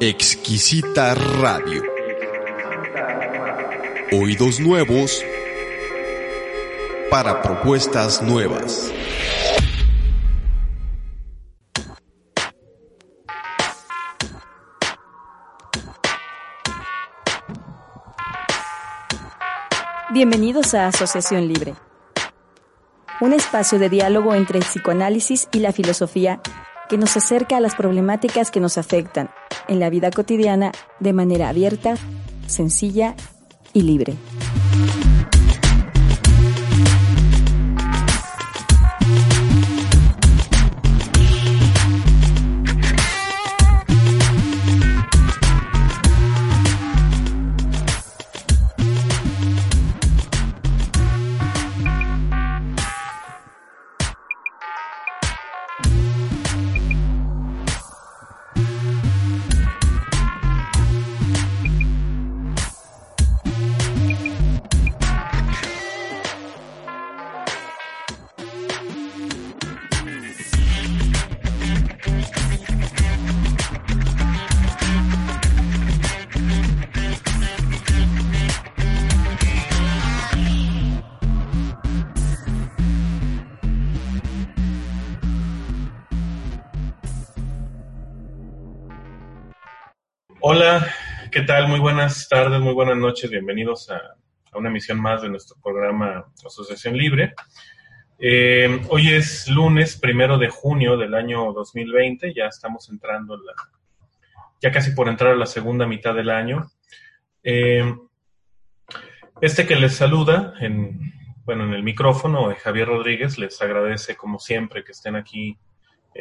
Exquisita Radio. Oídos nuevos para propuestas nuevas. Bienvenidos a Asociación Libre, un espacio de diálogo entre el psicoanálisis y la filosofía que nos acerca a las problemáticas que nos afectan en la vida cotidiana de manera abierta, sencilla y libre. Hola, ¿qué tal? Muy buenas tardes, muy buenas noches. Bienvenidos a, una emisión más de nuestro programa Asociación Libre. Eh, hoy es lunes primero de junio del año 2020. Ya estamos entrando, la, ya casi por entrar a la segunda mitad del año. Eh, este que les saluda, en, bueno, en el micrófono, eh, Javier Rodríguez, les agradece como siempre que estén aquí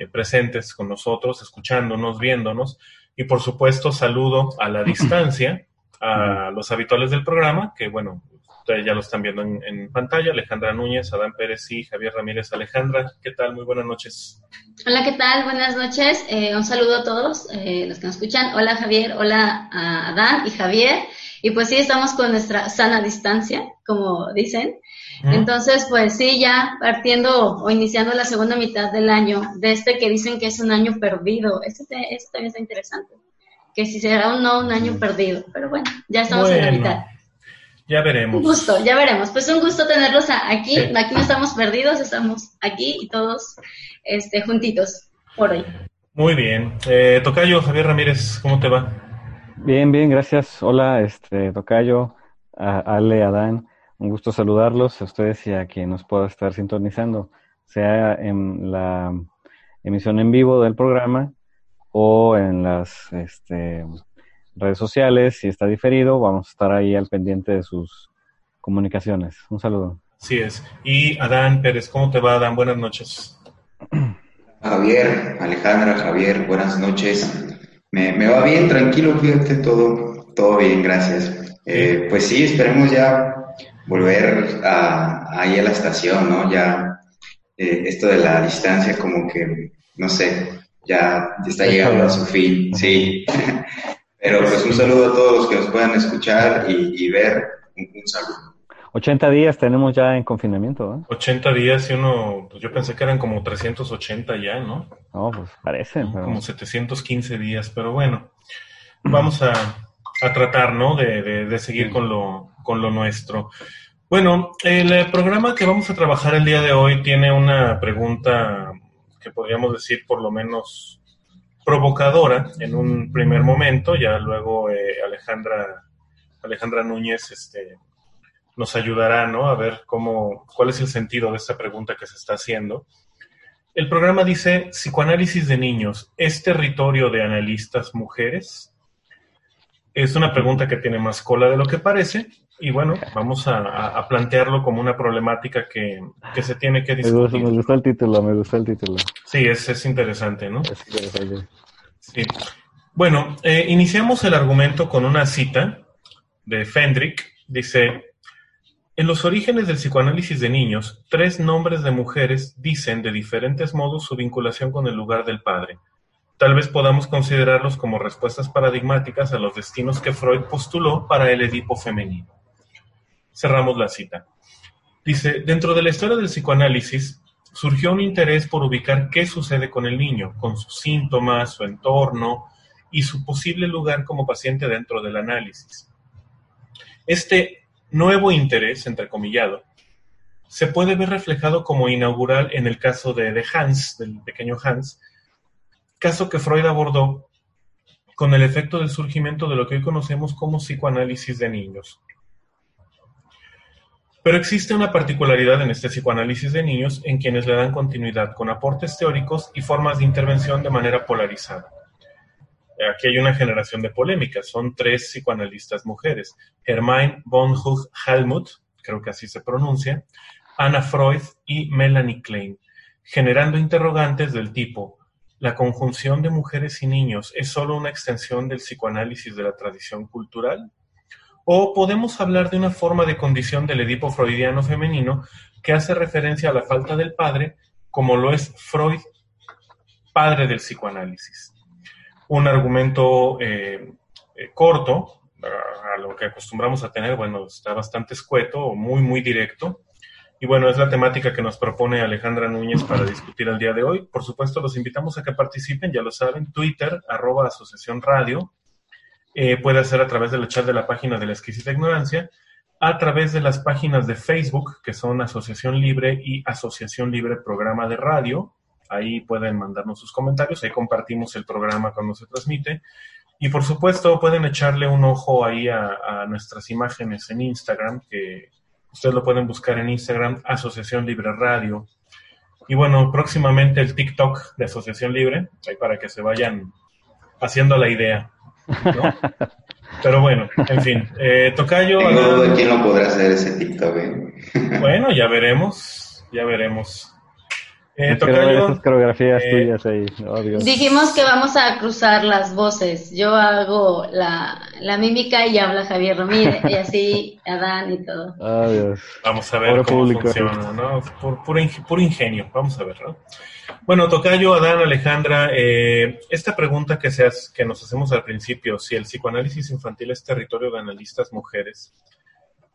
presentes con nosotros, escuchándonos, viéndonos. Y por supuesto, saludo a la distancia a los habituales del programa, que bueno, ustedes ya lo están viendo en, en, pantalla, Alejandra Núñez, Adán Pérez y Javier Ramírez. Alejandra, ¿qué tal? Muy buenas noches. Hola, ¿qué tal? Buenas noches. Eh, un saludo a todos eh, los que nos escuchan. Hola, Javier. Hola, a Adán y Javier. Y pues sí, estamos con nuestra sana distancia, como dicen. Entonces, pues sí, ya partiendo o iniciando la segunda mitad del año, de este que dicen que es un año perdido, este, este también está interesante, que si será o no un año perdido, pero bueno, ya estamos bueno, en la mitad. Ya veremos. Un gusto, ya veremos. Pues un gusto tenerlos aquí, sí. aquí no estamos perdidos, estamos aquí y todos este, juntitos por hoy. Muy bien. Eh, Tocayo, Javier Ramírez, ¿cómo te va? Bien, bien, gracias. Hola, este, Tocayo, a Ale, Adán. Un gusto saludarlos a ustedes y a quien nos pueda estar sintonizando, sea en la emisión en vivo del programa o en las este, redes sociales. Si está diferido, vamos a estar ahí al pendiente de sus comunicaciones. Un saludo. Así es. Y Adán Pérez, ¿cómo te va, Adán? Buenas noches. Javier, Alejandra, Javier, buenas noches. Me, me va bien, tranquilo, fíjate, todo, todo bien, gracias. Eh, pues sí, esperemos ya volver a, ahí a la estación, ¿no? Ya eh, esto de la distancia como que, no sé, ya, está llegando a su fin, sí. Pero pues un saludo a todos los que nos puedan escuchar y, y ver, un, un, saludo. 80 días tenemos ya en confinamiento, ¿eh? 80 días y uno, pues yo pensé que eran como 380 ya, ¿no? No, pues parece. Pero... Como 715 días, pero bueno, vamos a, a tratar, ¿no? De, de, de seguir con lo, con lo nuestro. Bueno, el programa que vamos a trabajar el día de hoy tiene una pregunta que podríamos decir por lo menos provocadora en un primer momento, ya luego eh, Alejandra, Alejandra Núñez este, nos ayudará ¿no? a ver cómo, cuál es el sentido de esta pregunta que se está haciendo. El programa dice, psicoanálisis de niños, ¿es territorio de analistas mujeres? Es una pregunta que tiene más cola de lo que parece, y bueno, vamos a, plantearlo como una problemática que, se tiene que discutir. Me gustó, el título, me gustó el título. Sí, es, es interesante, ¿no? Es interesante. Sí. Bueno, eh, iniciamos el argumento con una cita de Fendrick. Dice, en los orígenes del psicoanálisis de niños, tres nombres de mujeres dicen de diferentes modos su vinculación con el lugar del padre. Tal vez podamos considerarlos como respuestas paradigmáticas a los destinos que Freud postuló para el Edipo femenino. Cerramos la cita. Dice, dentro de la historia del psicoanálisis surgió un interés por ubicar qué sucede con el niño, con sus síntomas, su entorno y su posible lugar como paciente dentro del análisis. Este nuevo interés, entrecomillado, se puede ver reflejado como inaugural en el caso de, de Hans, del pequeño Hans, caso que Freud abordó con el efecto del surgimiento de lo que hoy conocemos como psicoanálisis de niños. Pero existe una particularidad en este psicoanálisis de niños en quienes le dan continuidad con aportes teóricos y formas de intervención de manera polarizada. Aquí hay una generación de polémicas. Son tres psicoanalistas mujeres. Hermine von Huch-Helmuth, creo que así se pronuncia, Anna Freud y Melanie Klein, generando interrogantes del tipo, ¿la conjunción de mujeres y niños es solo una extensión del psicoanálisis de la tradición cultural? O podemos hablar de una forma de condición del Edipo freudiano femenino que hace referencia a la falta del padre, como lo es Freud, padre del psicoanálisis. Un argumento eh, eh, corto, a, lo que acostumbramos a tener, bueno, está bastante escueto o muy, muy directo. Y bueno, es la temática que nos propone Alejandra Núñez para discutir el día de hoy. Por supuesto, los invitamos a que participen, ya lo saben, Twitter, arroba Asociación Radio, eh, puede hacer a través del chat de la página de la exquisita ignorancia, a través de las páginas de Facebook, que son Asociación Libre y Asociación Libre Programa de Radio. Ahí pueden mandarnos sus comentarios, ahí compartimos el programa cuando se transmite. Y por supuesto, pueden echarle un ojo ahí a, nuestras imágenes en Instagram, que ustedes lo pueden buscar en Instagram, Asociación Libre Radio. Y bueno, próximamente el TikTok de Asociación Libre, ahí para que se vayan haciendo la idea. Pero bueno, en fin. Eh, Tocayo. Tengo quién lo podrá hacer ese TikTok. Eh. Bueno, ya veremos. Ya veremos. Eh, tocayo, coreografías eh, tuyas ahí. Dijimos que vamos a cruzar las voces. Yo hago la, la mímica y habla Javier Ramírez, y así Adán y todo. Vamos a ver cómo funciona, ¿no? Por, por, ingenio. Vamos a ver, ¿no? Bueno, Tocayo, Adán, Alejandra, eh, esta pregunta que, se que nos hacemos al principio, si el psicoanálisis infantil es territorio de analistas mujeres,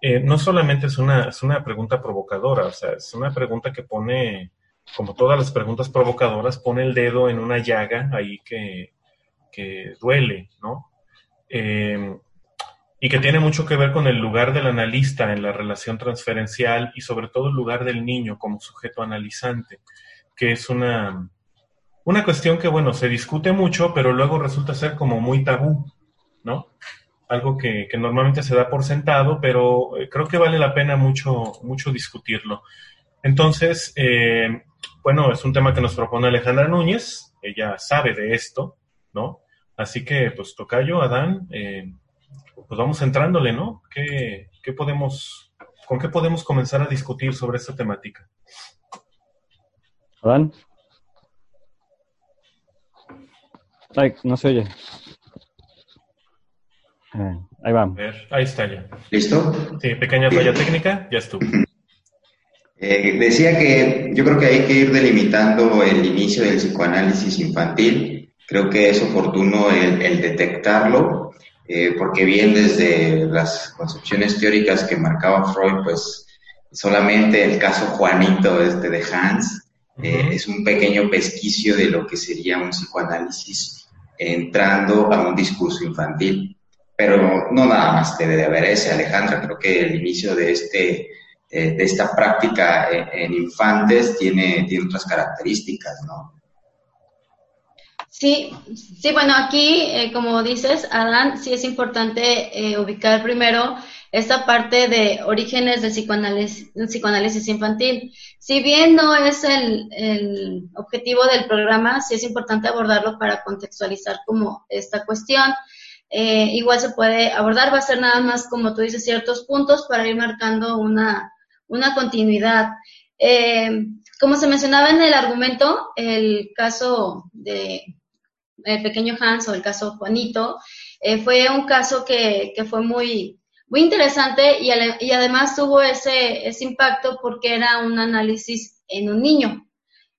eh, no solamente es una, es una pregunta provocadora, o sea, es una pregunta que pone, como todas las preguntas provocadoras, pone el dedo en una llaga ahí que, que duele, ¿no? Eh, y que tiene mucho que ver con el lugar del analista en la relación transferencial y sobre todo el lugar del niño como sujeto analizante que es una, una cuestión que, bueno, se discute mucho, pero luego resulta ser como muy tabú, ¿no? Algo que, normalmente se da por sentado, pero eh, creo que vale la pena mucho, mucho discutirlo. Entonces, eh, bueno, es un tema que nos propone Alejandra Núñez, ella sabe de esto, ¿no? Así que, pues, Tocayo, Adán, eh, pues vamos entrándole, ¿no? ¿Qué, ¿Qué podemos, con qué podemos comenzar a discutir sobre esta temática? ¿Adán? Ay, no se oye. Eh, ahí va. ahí está ya. ¿Listo? Sí, pequeña falla técnica, ya estuvo. Eh, decía que yo creo que hay que ir delimitando el inicio del psicoanálisis infantil. Creo que es oportuno el, detectarlo, eh, porque bien desde las concepciones teóricas que marcaba Freud, pues solamente el caso Juanito este de Hans eh, es un pequeño pesquicio de lo que sería un psicoanálisis entrando a un discurso infantil. Pero no nada más debe de haber ese, Alejandra. Creo que el inicio de, este, eh, de esta práctica en, infantes tiene, tiene otras características, ¿no? Sí, sí, bueno, aquí, eh, como dices, Adán, sí es importante ubicar primero esta parte de orígenes del psicoanálisis, infantil. Si bien no es el, objetivo del programa, sí es importante abordarlo para contextualizar como esta cuestión. eh, igual se puede abordar, va a ser nada más, como tú dices, ciertos puntos para ir marcando una, una continuidad. Eh, como se mencionaba en el argumento, el caso de el pequeño Hans o el caso Juanito, eh, fue un caso que, que fue muy, muy interesante y, además tuvo ese, ese impacto porque era un análisis en un niño,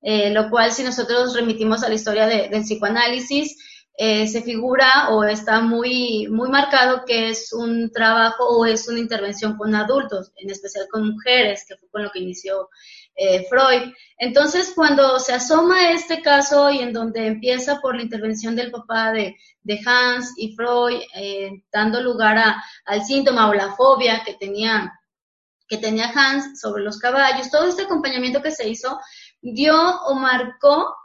eh, lo cual si nosotros remitimos a la historia de, del psicoanálisis, eh, se figura o está muy, muy marcado que es un trabajo o es una intervención con adultos, en especial con mujeres, que fue con lo que inició eh, Freud. Entonces, cuando se asoma este caso y en donde empieza por la intervención del papá de, de Hans y Freud, eh, dando lugar a, al síntoma o la fobia que tenía, que tenía Hans sobre los caballos, todo este acompañamiento que se hizo dio o marcó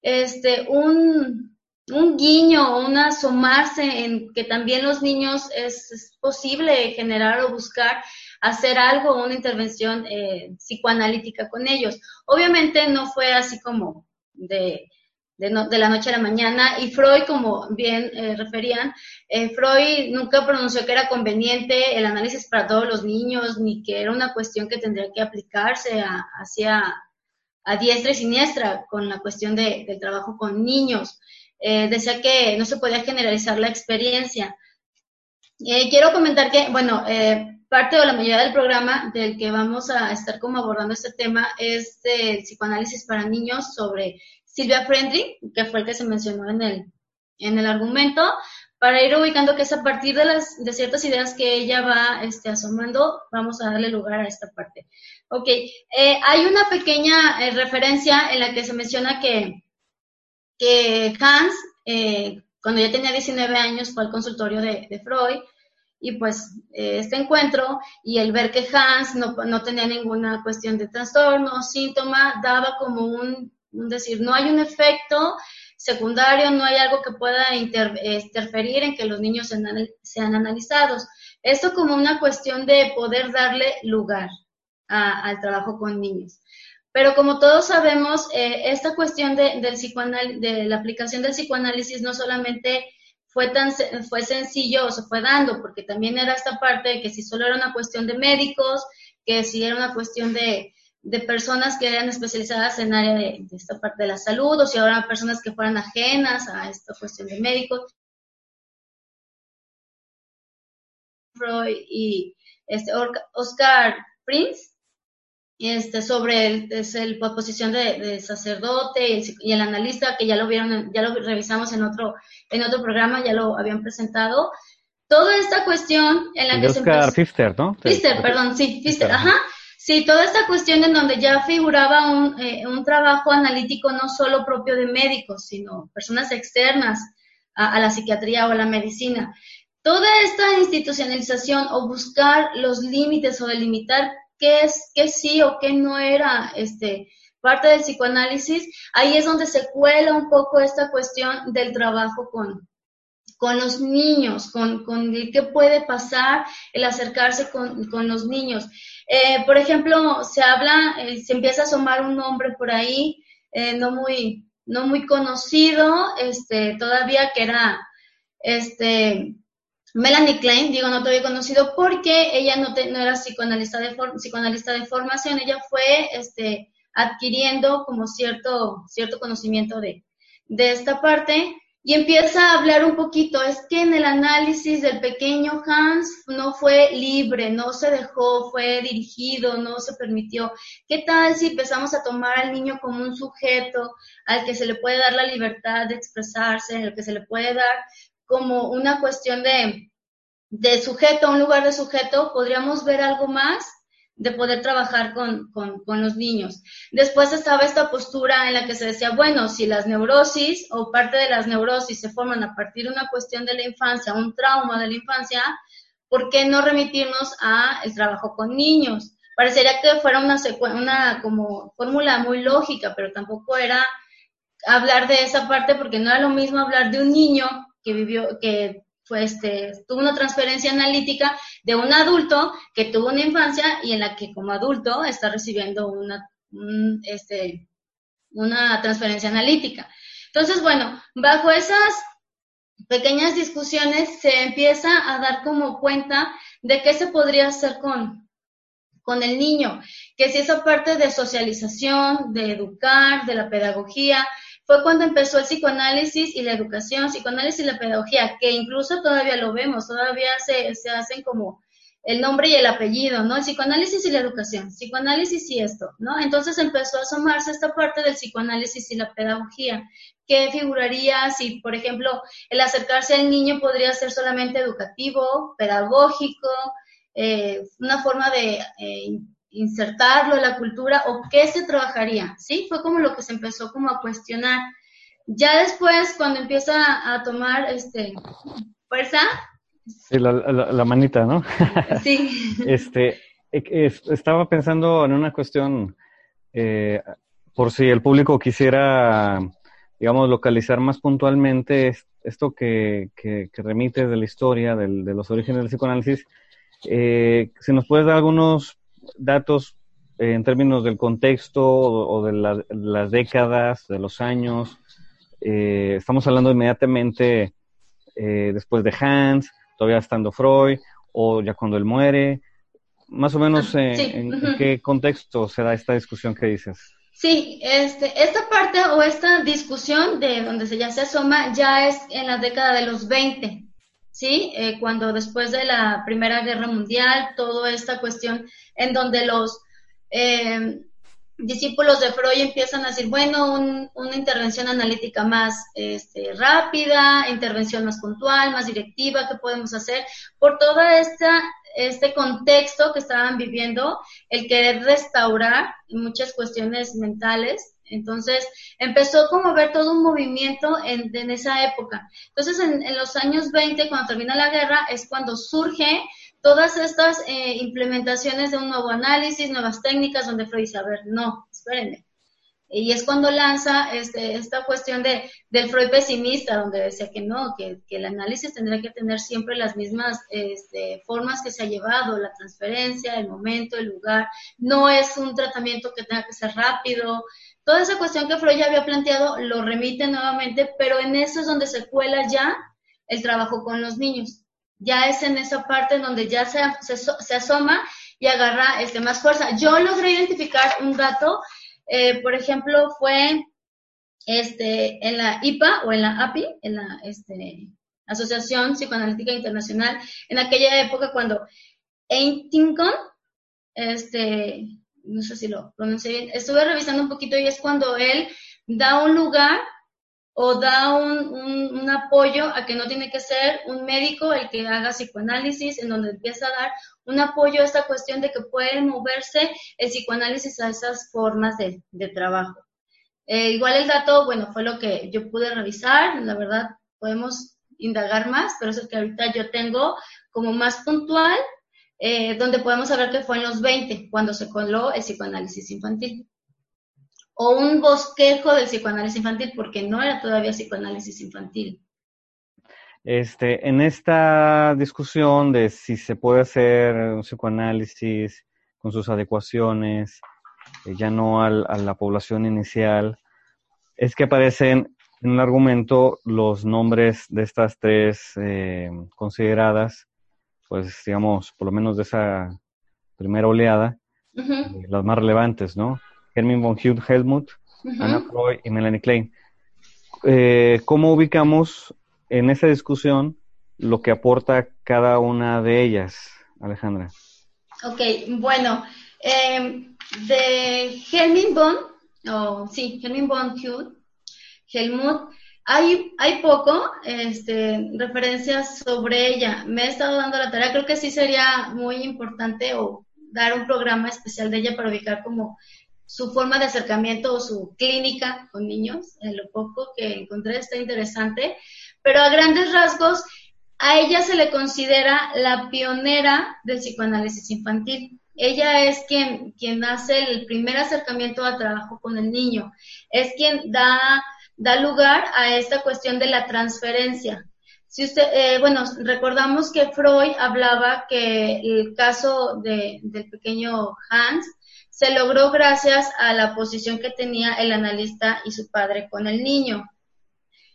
este, un, un guiño, un asomarse en que también los niños es, posible generar o buscar hacer algo, una intervención eh, psicoanalítica con ellos. Obviamente no fue así como de, de, la noche a la mañana y Freud, como bien eh, referían, eh, Freud nunca pronunció que era conveniente el análisis para todos los niños, ni que era una cuestión que tendría que aplicarse hacia a diestra y siniestra con la cuestión de, del trabajo con niños. Eh, decía que no se podía generalizar la experiencia. Eh, quiero comentar que, bueno, eh, parte o la mayoría del programa del que vamos a estar como abordando este tema es el psicoanálisis para niños sobre Silvia Friendly, que fue el que se mencionó en el, en el argumento, para ir ubicando que es a partir de, las, de ciertas ideas que ella va este, asomando, vamos a darle lugar a esta parte. Ok, hay una pequeña referencia en la que se menciona que que Hans, eh, cuando ya tenía 19 años, fue al consultorio de, Freud y pues eh, este encuentro y el ver que Hans no, no, tenía ninguna cuestión de trastorno, síntoma, daba como un, decir, no hay un efecto secundario, no hay algo que pueda interferir en que los niños sean, sean analizados. Esto como una cuestión de poder darle lugar al trabajo con niños. Pero como todos sabemos, eh, esta cuestión de, del de la aplicación del psicoanálisis no solamente fue tan fue sencillo o se fue dando, porque también era esta parte de que si solo era una cuestión de médicos, que si era una cuestión de, personas que eran especializadas en área de, esta parte de la salud, o si eran personas que fueran ajenas a esta cuestión de médicos. Freud y este Oscar Prince este, sobre el, es el, la posición de, sacerdote y el, analista, que ya lo vieron, ya lo revisamos en otro, en otro programa, ya lo habían presentado. Toda esta cuestión en la que Oscar Pfister, ¿no? Pfister, perdón, sí, Pfister, ajá. Sí, toda esta cuestión en donde ya figuraba un, eh, un trabajo analítico no solo propio de médicos, sino personas externas a, a la psiquiatría o a la medicina. Toda esta institucionalización o buscar los límites o delimitar qué es, qué sí o qué no era este, parte del psicoanálisis, ahí es donde se cuela un poco esta cuestión del trabajo con, con los niños, con, con qué puede pasar el acercarse con, con los niños. Eh, por ejemplo, se habla, eh, se empieza a asomar un nombre por ahí, eh, no muy, no muy conocido, este, todavía que era, este, Melanie Klein, digo, no te había conocido porque ella no, era psicoanalista de, psicoanalista de formación, ella fue este, adquiriendo como cierto, cierto conocimiento de, de esta parte y empieza a hablar un poquito, es que en el análisis del pequeño Hans no fue libre, no se dejó, fue dirigido, no se permitió. ¿Qué tal si empezamos a tomar al niño como un sujeto al que se le puede dar la libertad de expresarse, al que se le puede dar como una cuestión de, de sujeto, un lugar de sujeto, podríamos ver algo más de poder trabajar con, con, los niños. Después estaba esta postura en la que se decía, bueno, si las neurosis o parte de las neurosis se forman a partir de una cuestión de la infancia, un trauma de la infancia, ¿por qué no remitirnos a el trabajo con niños? Parecería que fuera una, una como fórmula muy lógica, pero tampoco era hablar de esa parte porque no era lo mismo hablar de un niño que vivió, que fue este, tuvo una transferencia analítica de un adulto que tuvo una infancia y en la que como adulto está recibiendo una, este, una transferencia analítica. Entonces, bueno, bajo esas, pequeñas discusiones se empieza a dar como cuenta de qué se podría hacer con, con el niño, que si esa parte de socialización, de educar, de la pedagogía, fue cuando empezó el psicoanálisis y la educación, psicoanálisis y la pedagogía, que incluso todavía lo vemos, todavía se, se hacen como el nombre y el apellido, ¿no? El psicoanálisis y la educación, psicoanálisis y esto, ¿no? Entonces empezó a asomarse esta parte del psicoanálisis y la pedagogía. ¿Qué figuraría si, por ejemplo, el acercarse al niño podría ser solamente educativo, pedagógico, eh, una forma de eh, insertarlo en la cultura o qué se trabajaría? ¿Sí? Fue como lo que se empezó como a cuestionar. Ya después, cuando empieza a tomar este, fuerza, Sí, la, manita, ¿no? Sí. este, estaba pensando en una cuestión, eh, por si el público quisiera, digamos, localizar más puntualmente esto que, que, remite de la historia, de los orígenes del psicoanálisis, eh, si nos puedes dar algunos datos eh, en términos del contexto o, de las décadas, de los años. estamos hablando inmediatamente después de Hans, todavía estando Freud o ya cuando él muere? Más o menos, eh, ¿en, qué contexto se da esta discusión que dices? Sí, este, esta parte o esta discusión de donde se ya se asoma ya es en la década de los 20, ¿sí? Eh, cuando después de la Primera Guerra Mundial, toda esta cuestión en donde los eh, discípulos de Freud empiezan a decir, bueno, una intervención analítica más este, rápida, intervención más puntual, más directiva, ¿qué podemos hacer? Por todo este contexto que estaban viviendo, el querer restaurar muchas cuestiones mentales. Entonces, empezó como a ver todo un movimiento en, esa época. Entonces, en, en los años 20, cuando termina la guerra, es cuando surge todas estas eh, implementaciones de un nuevo análisis, nuevas técnicas, donde Freud dice, a ver, no, espérenme. Y es cuando lanza este, esta cuestión de, del Freud pesimista, donde decía que no, que, el análisis tendría que tener siempre las mismas este, formas que se ha llevado, la transferencia, el momento, el lugar. No es un tratamiento que tenga que ser rápido. Toda esa cuestión que Freud ya había planteado lo remite nuevamente, pero en eso es donde se cuela ya el trabajo con los niños ya es en esa parte en donde ya se, asoma y agarra más fuerza. Yo logré identificar un dato, eh, por ejemplo, fue este, en la IPA o en la API, en la este, Asociación Psicoanalítica Internacional, en aquella época cuando Eintincon, este, no sé si lo pronuncié bien, estuve revisando un poquito y es cuando él da un lugar o da un, apoyo a que no tiene que ser un médico el que haga psicoanálisis, en donde empieza a dar un apoyo a esta cuestión de que puede moverse el psicoanálisis a esas formas de, trabajo. Eh, igual el dato, bueno, fue lo que yo pude revisar, la verdad podemos indagar más, pero es el que ahorita yo tengo como más puntual, eh, donde podemos saber que fue en los 20, cuando se coló el psicoanálisis infantil o un bosquejo del psicoanálisis infantil, porque no era todavía psicoanálisis infantil. Este, en esta discusión de si se puede hacer un psicoanálisis con sus adecuaciones, eh, ya no a la población inicial, es que aparecen en el argumento los nombres de estas tres eh, consideradas, pues digamos, por lo menos de esa primera oleada, eh, las más relevantes, ¿no? Hermin von Hugh Helmut, Anna Freud y Melanie Klein. Eh, ¿Cómo ubicamos en esa discusión lo que aporta cada una de ellas, Alejandra? Ok, bueno, em, de Helmut von, oh, sí, Helmut von Hugh, Helmut, hay, hay poco este, referencias sobre ella. Me he estado dando la tarea, creo que sí sería muy importante o dar un programa especial de ella para ubicar como su forma de acercamiento o su clínica con niños, en lo poco que encontré está interesante, pero a grandes rasgos a ella se le considera la pionera del psicoanálisis infantil. Ella es quien, quien hace el primer acercamiento al trabajo con el niño, es quien da, da lugar a esta cuestión de la transferencia. Si usted, eh, bueno, recordamos que Freud hablaba que el caso de, del pequeño Hans se logró gracias a la posición que tenía el analista y su padre con el niño.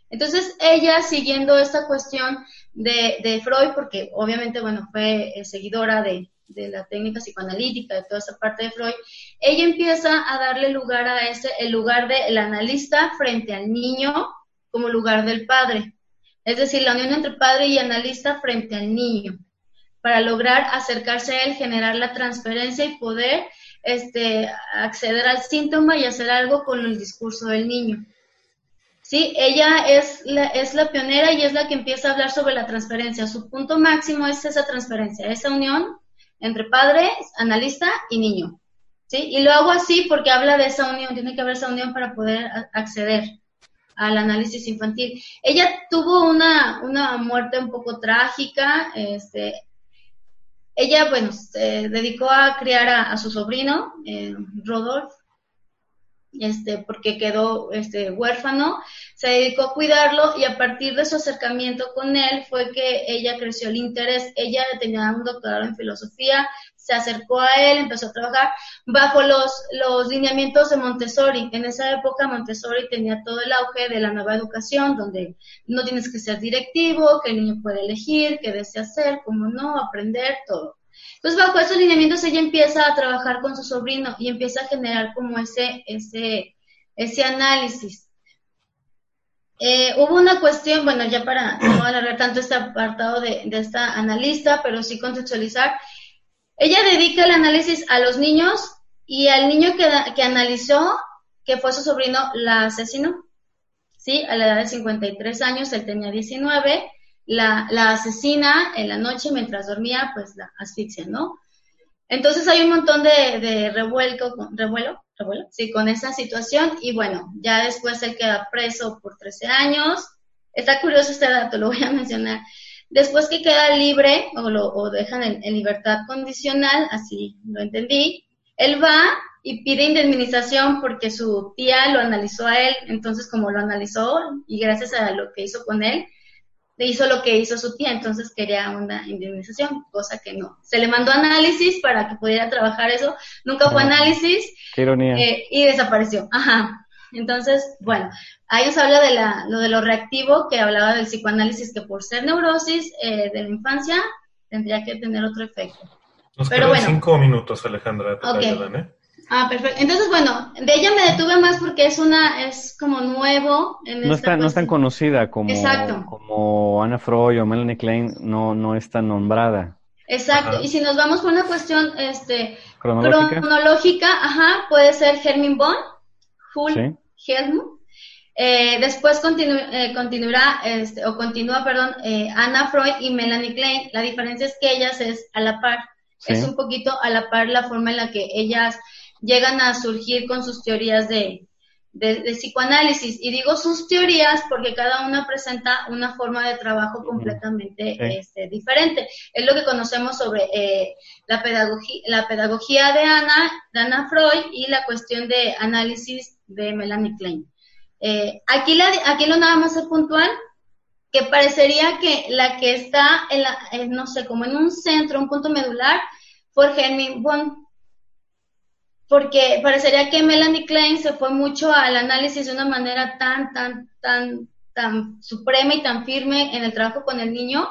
Entonces, ella siguiendo esta cuestión de, de Freud, porque obviamente, bueno, fue eh, seguidora de, de la técnica psicoanalítica, de toda esa parte de Freud, ella empieza a darle lugar a ese, el lugar del analista frente al niño como lugar del padre. Es decir, la unión entre padre y analista frente al niño, para lograr acercarse a él, generar la transferencia y poder este, acceder al síntoma y hacer algo con el discurso del niño. Sí, ella es la, es la pionera y es la que empieza a hablar sobre la transferencia. Su punto máximo es esa transferencia, esa unión entre padre, analista y niño. ¿sí? Y lo hago así porque habla de esa unión, tiene que haber esa unión para poder acceder al análisis infantil. Ella tuvo una, una muerte un poco trágica, este, ella, bueno, se dedicó a criar a, su sobrino, eh, Rodolfo, este, porque quedó este, huérfano, se dedicó a cuidarlo y a partir de su acercamiento con él fue que ella creció el interés. Ella tenía un doctorado en filosofía, se acercó a él, empezó a trabajar bajo los, los lineamientos de Montessori. En esa época Montessori tenía todo el auge de la nueva educación, donde no tienes que ser directivo, que el niño puede elegir, qué desea hacer, cómo no, aprender, todo. Entonces, bajo esos lineamientos, ella empieza a trabajar con su sobrino y empieza a generar como ese, ese, ese análisis. Eh, hubo una cuestión, bueno, ya para no alargar tanto este apartado de, de esta analista, pero sí contextualizar. Ella dedica el análisis a los niños y al niño que, que analizó, que fue su sobrino, la asesinó. ¿Sí? A la edad de 53 años, él tenía 19 la, asesina en la noche mientras dormía, pues la asfixia, ¿no? Entonces hay un montón de, de revuelco, revuelo, revuelo, sí, con esa situación y bueno, ya después él queda preso por 13 años. Está curioso este dato, lo voy a mencionar. Después que queda libre o lo o dejan en libertad condicional, así lo entendí, él va y pide indemnización porque su tía lo analizó a él, entonces como lo analizó y gracias a lo que hizo con él, hizo lo que hizo su tía, entonces quería una indemnización, cosa que no. Se le mandó análisis para que pudiera trabajar eso, nunca fue análisis. Eh, y desapareció. Ajá. Entonces, bueno, ahí os habla de la, lo de lo reactivo que hablaba del psicoanálisis, que por ser neurosis eh, de la infancia tendría que tener otro efecto. Nos Pero bueno. cinco minutos, Alejandra. Okay. ¿eh? Ah, perfecto. Entonces, bueno, de ella me detuve más porque es una, es como nuevo. En no, está, no es tan conocida como, como Anna Freud o Melanie Klein, no, no es tan nombrada. Exacto. Y si nos vamos por una cuestión este, cronológica, ajá, puede ser Hermin Bonn, Hull Helmut. Eh, después continu eh, continuará, este, o continúa, perdón, eh, Anna Freud y Melanie Klein. La diferencia es que ellas es a la par. Es un poquito a la par la forma en la que ellas llegan a surgir con sus teorías de, psicoanálisis. Y digo sus teorías porque cada una presenta una forma de trabajo completamente este, diferente. Es lo que conocemos sobre eh, la, pedagogía, la pedagogía de Ana, de Ana Freud y la cuestión de análisis de Melanie Klein. Eh, aquí, la, aquí lo nada más es puntual, que parecería que la que está, en la, no sé, como en un centro, un punto medular, fue Hermine Bonn, porque parecería que Melanie Klein se fue mucho al análisis de una manera tan, tan, tan, tan suprema y tan firme en el trabajo con el niño.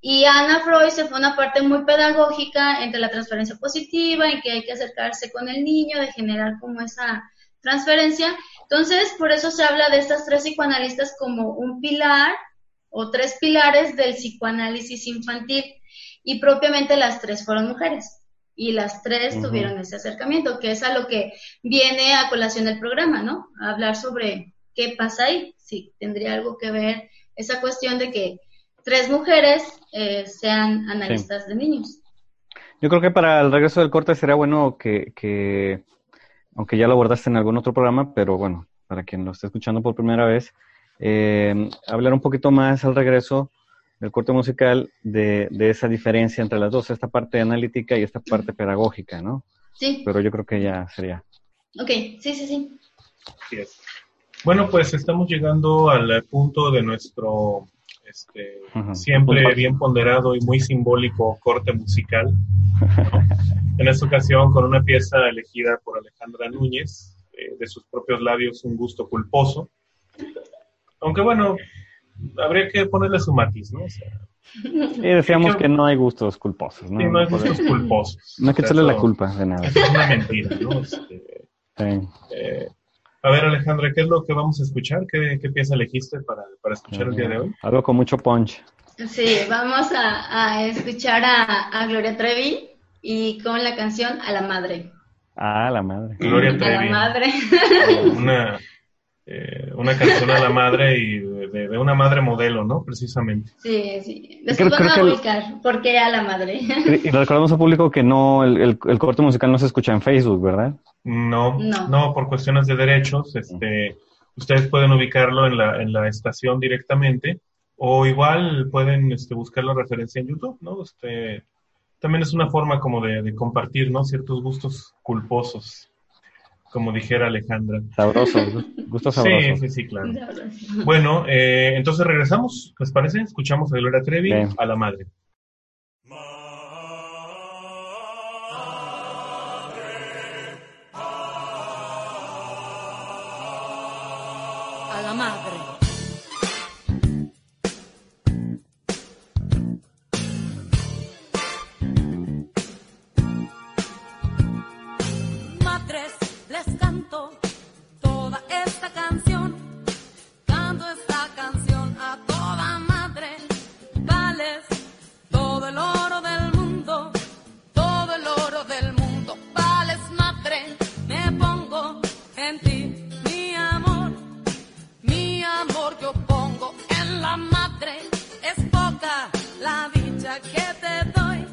Y Ana Freud se fue una parte muy pedagógica entre la transferencia positiva, en que hay que acercarse con el niño, de generar como esa transferencia. Entonces, por eso se habla de estas tres psicoanalistas como un pilar o tres pilares del psicoanálisis infantil. Y propiamente las tres fueron mujeres y las tres tuvieron ese acercamiento, que es a lo que viene a colación del programa, ¿no? A hablar sobre qué pasa ahí, si tendría algo que ver esa cuestión de que tres mujeres eh, sean analistas de niños. Yo creo que para el regreso del corte sería bueno que, que, aunque ya lo abordaste en algún otro programa, pero bueno, para quien lo esté escuchando por primera vez, eh, hablar un poquito más al regreso el corte musical de, de, esa diferencia entre las dos, esta parte analítica y esta parte pedagógica, ¿no? Sí. Pero yo creo que ya sería. Ok, sí, sí, sí. Bueno, pues estamos llegando al punto de nuestro este, siempre bien ponderado y muy simbólico corte musical. en esta ocasión con una pieza elegida por Alejandra Núñez, eh, de sus propios labios, Un gusto culposo Aunque bueno, habría que ponerle su matiz, ¿no? O sea, Y decíamos que no hay gustos culposos, ¿no? sí, no hay gustos culposos. No hay que O sea, echarle la culpa de nada. es una mentira, ¿no? Este, Sí. eh, a ver, Alejandra, ¿qué es lo que vamos a escuchar? ¿Qué, qué pieza elegiste para, para escuchar el día de hoy? Algo con mucho punch. Sí, vamos a, a escuchar a, a Gloria Trevi y con la canción A la Madre. Ah, la madre. Gloria A la Trevi. Madre. Una, eh, una canción a la madre y de, de- de una madre modelo, ¿no? Precisamente. Sí, sí. Después Creo- van creo a que el- ubicar por qué A la Madre. Y y recordamos al público que no, el, el, el corte musical no se escucha en Facebook, ¿verdad? No, No. no, por cuestiones de derechos, este, ustedes pueden ubicarlo en la, en la estación directamente o igual pueden este, buscar la referencia en YouTube, ¿no? Este, también es una forma como de, de compartir, ¿no? Ciertos gustos culposos, como dijera Alejandra. Sabroso, gusto Sí, sabroso. sí, sí, claro. Bueno, eh, entonces regresamos, ¿les parece? Escuchamos a Gloria Trevi, Bien. a la madre. En ti, mi amor. Mi amor yo pongo en la madre, es poca la dicha que te doy,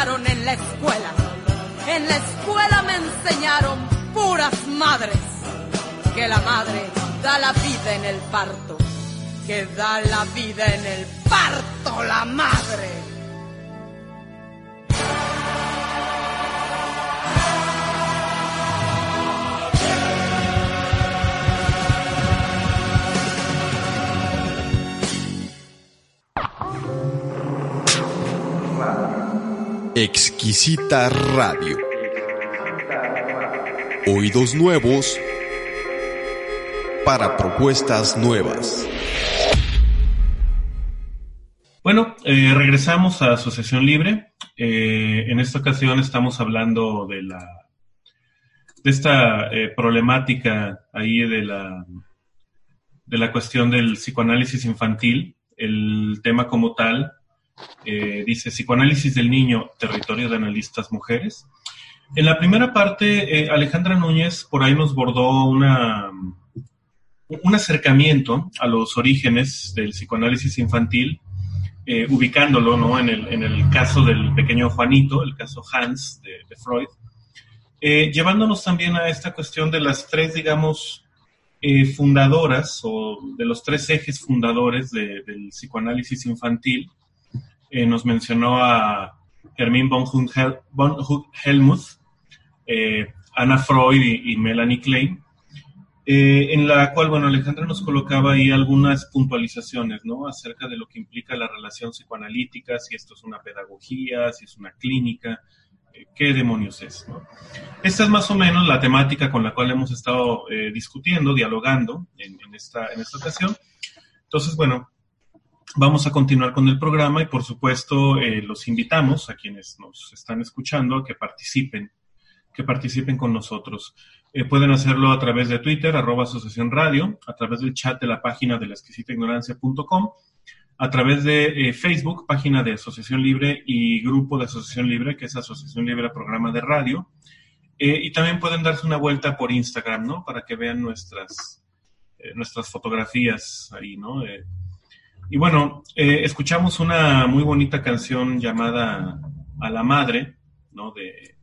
en la escuela. En la escuela me enseñaron puras madres. Que la madre da la vida en el parto. Que da la vida en el parto la madre. Exquisita Radio. Oídos nuevos para propuestas nuevas. Bueno, eh, regresamos a Asociación Libre. Eh, en esta ocasión estamos hablando de la de esta eh, problemática ahí de la de la cuestión del psicoanálisis infantil. El tema como tal eh, dice psicoanálisis del niño, territorio de analistas mujeres. En la primera parte, eh, Alejandra Núñez por ahí nos bordó una, un acercamiento a los orígenes del psicoanálisis infantil eh, ubicándolo ¿no? en, el, en el caso del pequeño Juanito, el caso Hans de, Freud, llevándonos también a esta cuestión de las tres, digamos, fundadoras o de los tres ejes fundadores de- del psicoanálisis infantil. Eh, nos mencionó a Hermine von, Hel- von Helmuth, eh, Anna Freud y, y Melanie Klein, eh, en la cual, bueno, Alejandra nos colocaba ahí algunas puntualizaciones, ¿no? Acerca de lo que implica la relación psicoanalítica, si esto es una pedagogía, si es una clínica, eh, qué demonios es, ¿no? Esta es más o menos la temática con la cual hemos estado eh, discutiendo, dialogando en, en esta, en esta ocasión. Entonces, bueno, vamos a continuar con el programa y por supuesto eh, los invitamos a quienes nos están escuchando a que participen, que participen con nosotros. Eh, pueden hacerlo a través de Twitter, arroba Asociación Radio, a través del chat de la página de la exquisitaignorancia.com, a través de eh, Facebook, página de Asociación Libre y grupo de Asociación Libre, que es Asociación Libre Programa de Radio. Y también pueden darse una vuelta por Instagram, ¿no? Para que vean nuestras, nuestras fotografías ahí, ¿no? Y bueno, eh, escuchamos una muy bonita canción llamada A la Madre, ¿no? De,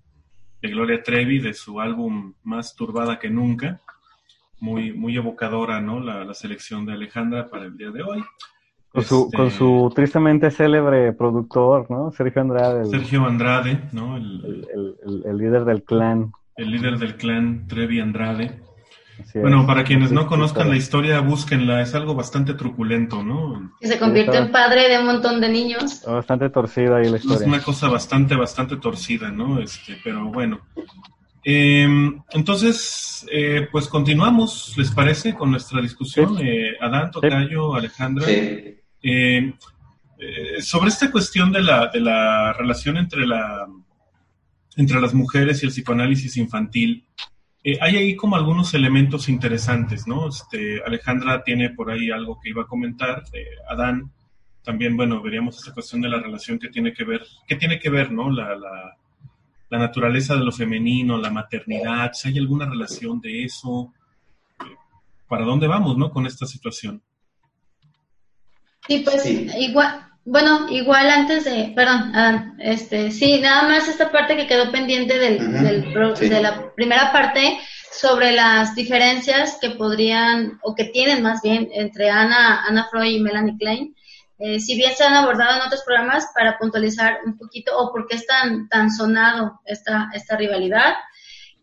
de Gloria Trevi, de su álbum Más Turbada que Nunca. Muy, muy evocadora, ¿no? La, la selección de Alejandra para el día de hoy. Con su, Este, con su tristemente célebre productor, ¿no? Sergio Andrade, el, Sergio Andrade, ¿no? El- el- el líder del clan. el líder del clan Trevi Andrade. Así Bueno, es. para quienes no conozcan la historia, búsquenla. Es algo bastante truculento, ¿no? Que se convirtió en padre de un montón de niños. Bastante torcida ahí la Es historia. una cosa bastante, bastante torcida, ¿no? Este, pero bueno. Eh, entonces, eh, pues continuamos, ¿les parece? Con nuestra discusión. Sí. Eh, Adán, Tocayo, Alejandra. Sí. Eh, eh, sobre esta cuestión de la, de la relación entre, la, entre las mujeres y el psicoanálisis infantil, eh, hay ahí como algunos elementos interesantes, ¿no? Este, Alejandra tiene por ahí algo que iba a comentar, eh, Adán también, bueno, veríamos esta cuestión de la relación que tiene que ver, que tiene que ver, ¿no? La, la, la naturaleza de lo femenino, la maternidad, si hay alguna relación de eso, Eh, ¿para dónde vamos, no? Con esta situación. Sí, pues Sí. igual, bueno, igual antes de, perdón, este, sí, nada más esta parte que quedó pendiente del, del sí. de la primera parte sobre las diferencias que podrían, o que tienen más bien, entre Ana, Ana Freud y Melanie Klein. Eh, si bien se han abordado en otros programas para puntualizar un poquito o por qué es tan, tan sonado esta, esta rivalidad.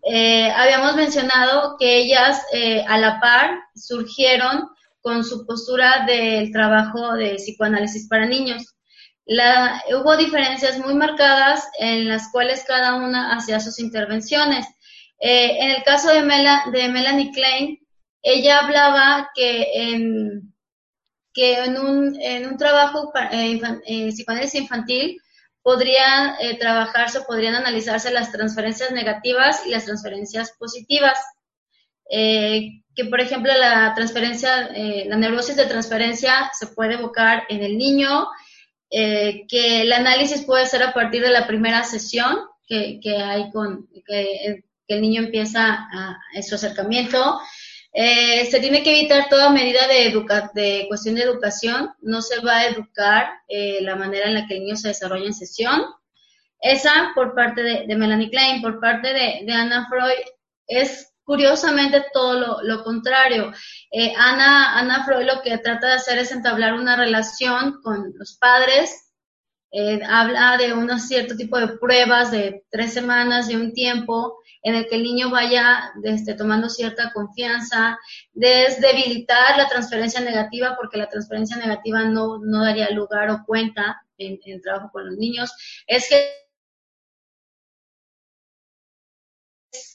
Eh, habíamos mencionado que ellas eh, a la par surgieron con su postura del trabajo de psicoanálisis para niños. Hubo diferencias muy marcadas en las cuales cada una hacía sus intervenciones. Eh, en el caso de, Mela- de Melanie Klein, ella hablaba que en, un, trabajo pa- eh, eh, psicoanálisis infantil podrían trabajarse o podrían analizarse las transferencias negativas y las transferencias positivas. Eh, que por ejemplo la transferencia, eh, la neurosis de transferencia se puede evocar en el niño, eh, que el análisis puede ser a partir de la primera sesión que, que hay con, que, que el niño empieza a, a su acercamiento. Eh, se tiene que evitar toda medida de, educa de cuestión de educación, no se va a educar eh, la manera en la que el niño se desarrolla en sesión. Esa por parte de, de Melanie Klein, por parte de, de Anna Freud, es curiosamente todo lo, contrario. Eh, Ana, Ana Freud lo que trata de hacer es entablar una relación con los padres, eh, habla de un cierto tipo de pruebas de tres semanas, de un tiempo en el que el niño vaya este, tomando cierta confianza, desdebilitar la transferencia negativa, porque la transferencia negativa no, no daría lugar o cuenta en, en trabajo con los niños. Es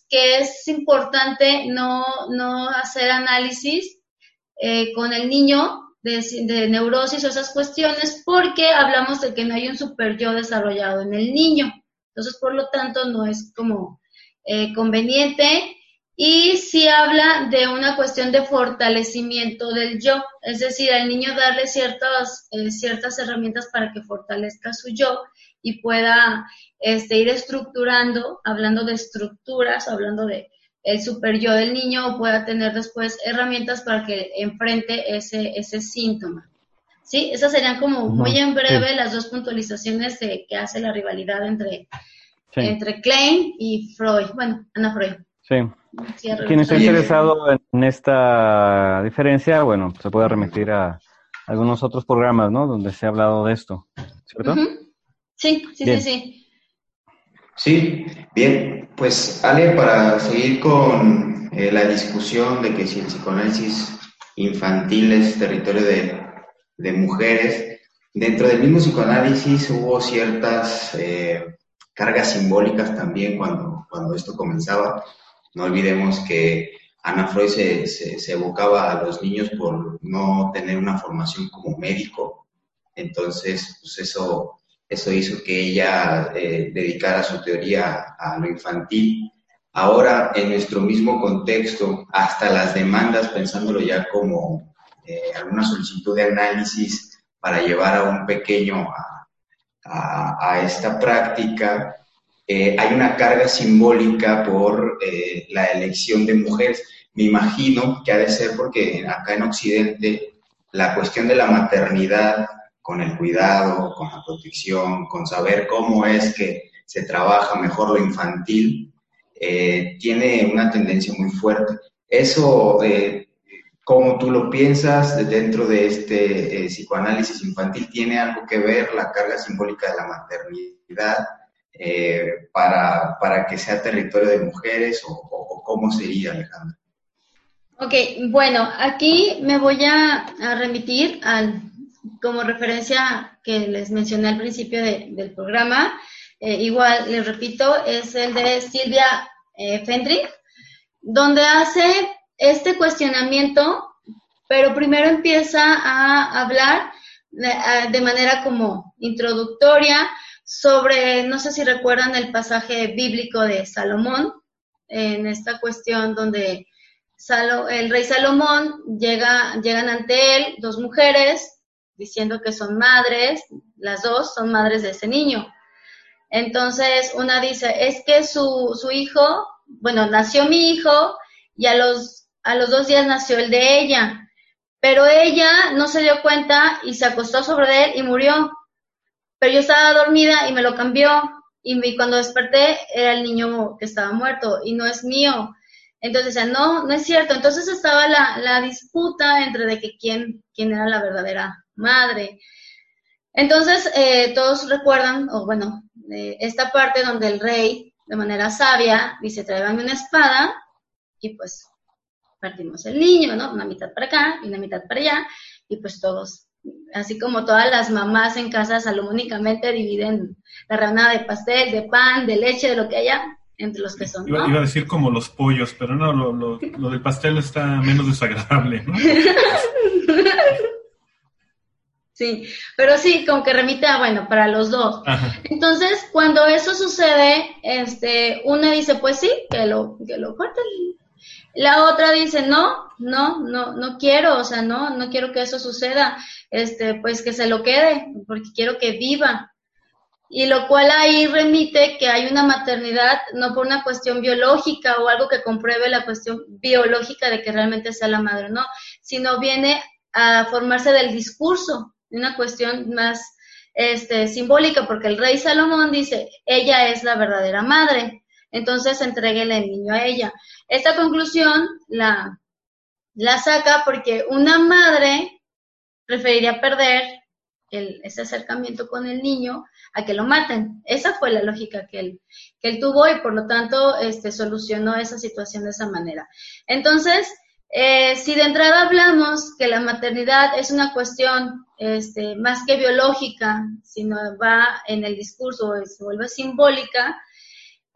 que es importante no, no hacer análisis eh, con el niño de, de, neurosis o esas cuestiones porque hablamos de que no hay un super yo desarrollado en el niño. Entonces, por lo tanto, no es como eh, conveniente. Y sí habla de una cuestión de fortalecimiento del yo, es decir, al niño darle ciertas, eh, ciertas herramientas para que fortalezca su yo y pueda este, ir estructurando, hablando de estructuras, hablando de el super yo del niño, pueda tener después herramientas para que enfrente ese, ese síntoma. ¿Sí? Esas serían como muy en breve sí. las dos puntualizaciones de que hace la rivalidad entre, Sí, entre Klein y Freud. Bueno, Ana Freud. sí. Quien esté interesado en, esta diferencia, bueno, se puede remitir a algunos otros programas, ¿no? Donde se ha hablado de esto, ¿cierto? Ujú. Sí, sí, Bien. sí, sí. Sí, bien, pues Ale, para seguir con eh, la discusión de que si el psicoanálisis infantil es territorio de, de mujeres, dentro del mismo psicoanálisis hubo ciertas eh, cargas simbólicas también cuando, cuando esto comenzaba. No olvidemos que Ana Freud se, se, se evocaba a los niños por no tener una formación como médico. Entonces, pues eso eso hizo que ella eh, dedicara su teoría a lo infantil. Ahora, en nuestro mismo contexto, hasta las demandas, pensándolo ya como eh, alguna solicitud de análisis para llevar a un pequeño a, esta práctica, eh, hay una carga simbólica por eh, la elección de mujeres. Me imagino que ha de ser porque acá en Occidente la cuestión de la maternidad con el cuidado, con la protección, con saber cómo es que se trabaja mejor lo infantil, eh, tiene una tendencia muy fuerte. Eso, eh, como tú lo piensas dentro de este eh, psicoanálisis infantil, tiene algo que ver la carga simbólica de la maternidad para, para que sea territorio de mujeres o, cómo sería, Alejandra. Ok, bueno, aquí me voy a remitir al, como referencia que les mencioné al principio de- del programa. Eh, igual, les repito, es el de Silvia eh, Fendrich, donde hace este cuestionamiento, pero primero empieza a hablar de, a- de manera como introductoria sobre, no sé si recuerdan el pasaje bíblico de Salomón, en esta cuestión donde el rey Salomón llega, llegan ante él dos mujeres diciendo que son madres, las dos son madres de ese niño. Entonces una dice, es que su, su hijo, bueno, nació mi hijo y a los, a los dos días nació el de ella, pero ella no se dio cuenta y se acostó sobre él y murió. Pero yo estaba dormida y me lo cambió y cuando desperté era el niño que estaba muerto y no es mío. Entonces, no, no es cierto. Entonces estaba la, disputa entre de que quién, quién era la verdadera madre. Entonces, eh, todos recuerdan, o bueno, eh, esta parte donde el rey, de manera sabia, dice, tráigame una espada, y pues partimos el niño, ¿no? Una mitad para acá y una mitad para allá, y pues todos, así como todas las mamás en casa salomónicamente dividen la rebanada de pastel, de pan, de leche, de lo que haya, entre los que son, Iba, ¿no? iba a decir como los pollos, pero no, lo, lo, lo del pastel está menos desagradable, ¿no? Sí, pero sí, como que remite a, bueno, para los dos. Ajá. Entonces, cuando eso sucede, este, una dice, pues sí, que lo, que lo corten. La otra dice, no, no, no, no quiero, o sea, no, no quiero que eso suceda, este, pues que se lo quede, porque quiero que viva. Y lo cual ahí remite que hay una maternidad, no por una cuestión biológica o algo que compruebe la cuestión biológica de que realmente sea la madre, no, sino viene a formarse del discurso, una cuestión más este, simbólica, porque el rey Salomón dice, ella es la verdadera madre, entonces entréguele el niño a ella. Esta conclusión la, la saca porque una madre preferiría perder el, ese acercamiento con el niño a que lo maten. Esa fue la lógica que él, que él tuvo y por lo tanto este, solucionó esa situación de esa manera. Entonces, eh, si de entrada hablamos que la maternidad es una cuestión este, más que biológica, sino va en el discurso, se vuelve simbólica,